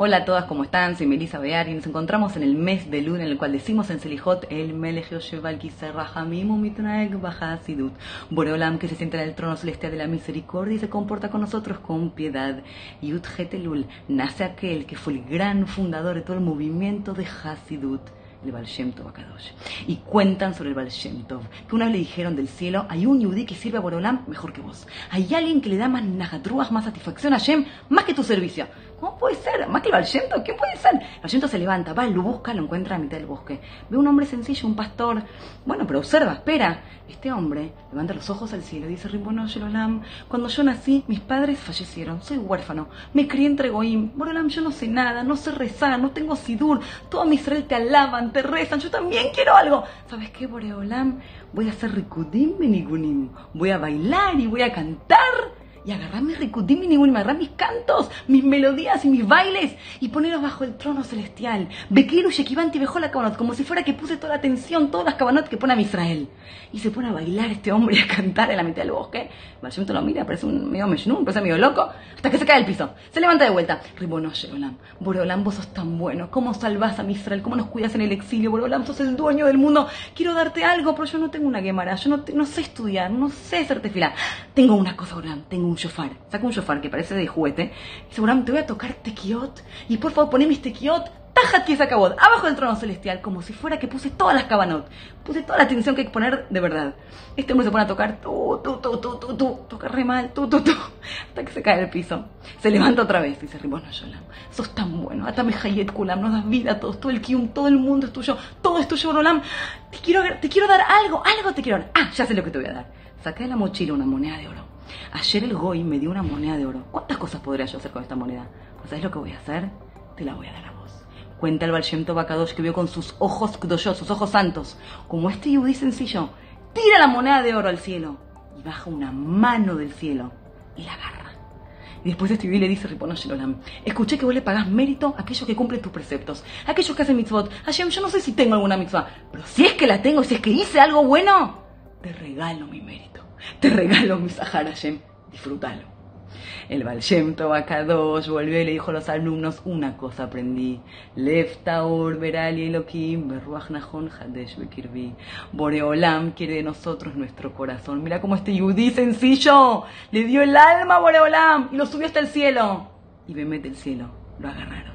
Hola a todas, ¿cómo están? Soy Melissa Bear y nos encontramos en el mes de luna en el cual decimos en Selijot el Melech Yoshev al Bahasidut. Boreolam que se sienta en el trono celestial de la misericordia y se comporta con nosotros con piedad. Yud Hetelul nace aquel que fue el gran fundador de todo el movimiento de Hasidut el Baal Shem Tov. Y cuentan sobre el Baal que una vez le dijeron del cielo, hay un yudí que sirve a Boreolam mejor que vos. Hay alguien que le da más najatruas, más satisfacción a Shem, más que tu servicio. ¿Cómo puede ser? ¿Más que el Valshento? ¿Qué puede ser? El se levanta, va, lo busca, lo encuentra a mitad del bosque. Ve un hombre sencillo, un pastor. Bueno, pero observa, espera. Este hombre levanta los ojos al cielo y dice, Rimbono Shelolam, cuando yo nací, mis padres fallecieron, soy huérfano, me crié entre Goim. Borolam, yo no sé nada, no sé rezar, no tengo sidur, todo mi Israel te alaban, te rezan, yo también quiero algo. ¿Sabes qué, Boreolam? Voy a hacer rikudim benigunim, voy a bailar y voy a cantar y agarrar mis ricutim y agarrar mis cantos, mis melodías y mis bailes y ponerlos bajo el trono celestial. Bekiru Shekivanti bejó la cabanot, como si fuera que puse toda la atención, todas las cabanot que pone a Israel. Y se pone a bailar este hombre y a cantar en la mitad del bosque. Valshemto lo mira, parece un medio mejnun, parece medio loco, hasta que se cae al piso. Se levanta de vuelta. Ribonoche, Olam. Boreolam, vos sos tan bueno. ¿Cómo salvás a mi Israel? ¿Cómo nos cuidas en el exilio? Boreolam, sos el dueño del mundo. Quiero darte algo, pero yo no tengo una guemara. Yo no, no sé estudiar, no sé hacerte fila. Tengo una cosa, Boreolam, tengo un shofar. Saca un shofar que parece de juguete. Y seguramente te voy a tocar tequiot. Y por favor, poné mis tequiot. Tajat que acabó abajo del trono celestial, como si fuera que puse todas las cabanot. Puse toda la atención que hay que poner de verdad. Este hombre se pone a tocar tú, tú, tú, tú, tú, tú, toca re mal, tú, tú, tú, hasta que se cae al piso. Se levanta otra vez y dice, Ribono Yolam, sos tan bueno, atame Hayet Kulam, nos das vida a todos, todo el Kium, todo el mundo es tuyo, todo es tuyo, Rolam. Te quiero, te quiero dar algo, algo te quiero dar. Ah, ya sé lo que te voy a dar. Saca de la mochila una moneda de oro Ayer el Goy me dio una moneda de oro. ¿Cuántas cosas podría yo hacer con esta moneda? Pues ¿sabes lo que voy a hacer? Te la voy a dar a vos. Cuenta el Baal Bakadosh que vio con sus ojos kdoshot, sus ojos santos, como este yudí sencillo, tira la moneda de oro al cielo y baja una mano del cielo y la agarra. Y después este yudí le dice, Ripono Shelolam, escuché que vos le pagás mérito a aquellos que cumplen tus preceptos, a aquellos que hacen mitzvot. Hashem, yo no sé si tengo alguna mitzvah, pero si es que la tengo, si es que hice algo bueno, te regalo mi mérito. Te regalo mi Sahara Hashem, disfrútalo. El Baal Shem volvió y le dijo a los alumnos, una cosa aprendí. Leftaur, Berali, Elohim, Berruach Nahon, Hadesh, Bekirbi. Boreolam quiere de nosotros nuestro corazón. Mira cómo este yudí sencillo le dio el alma a Boreolam y lo subió hasta el cielo. Y Bemet el cielo lo agarraron.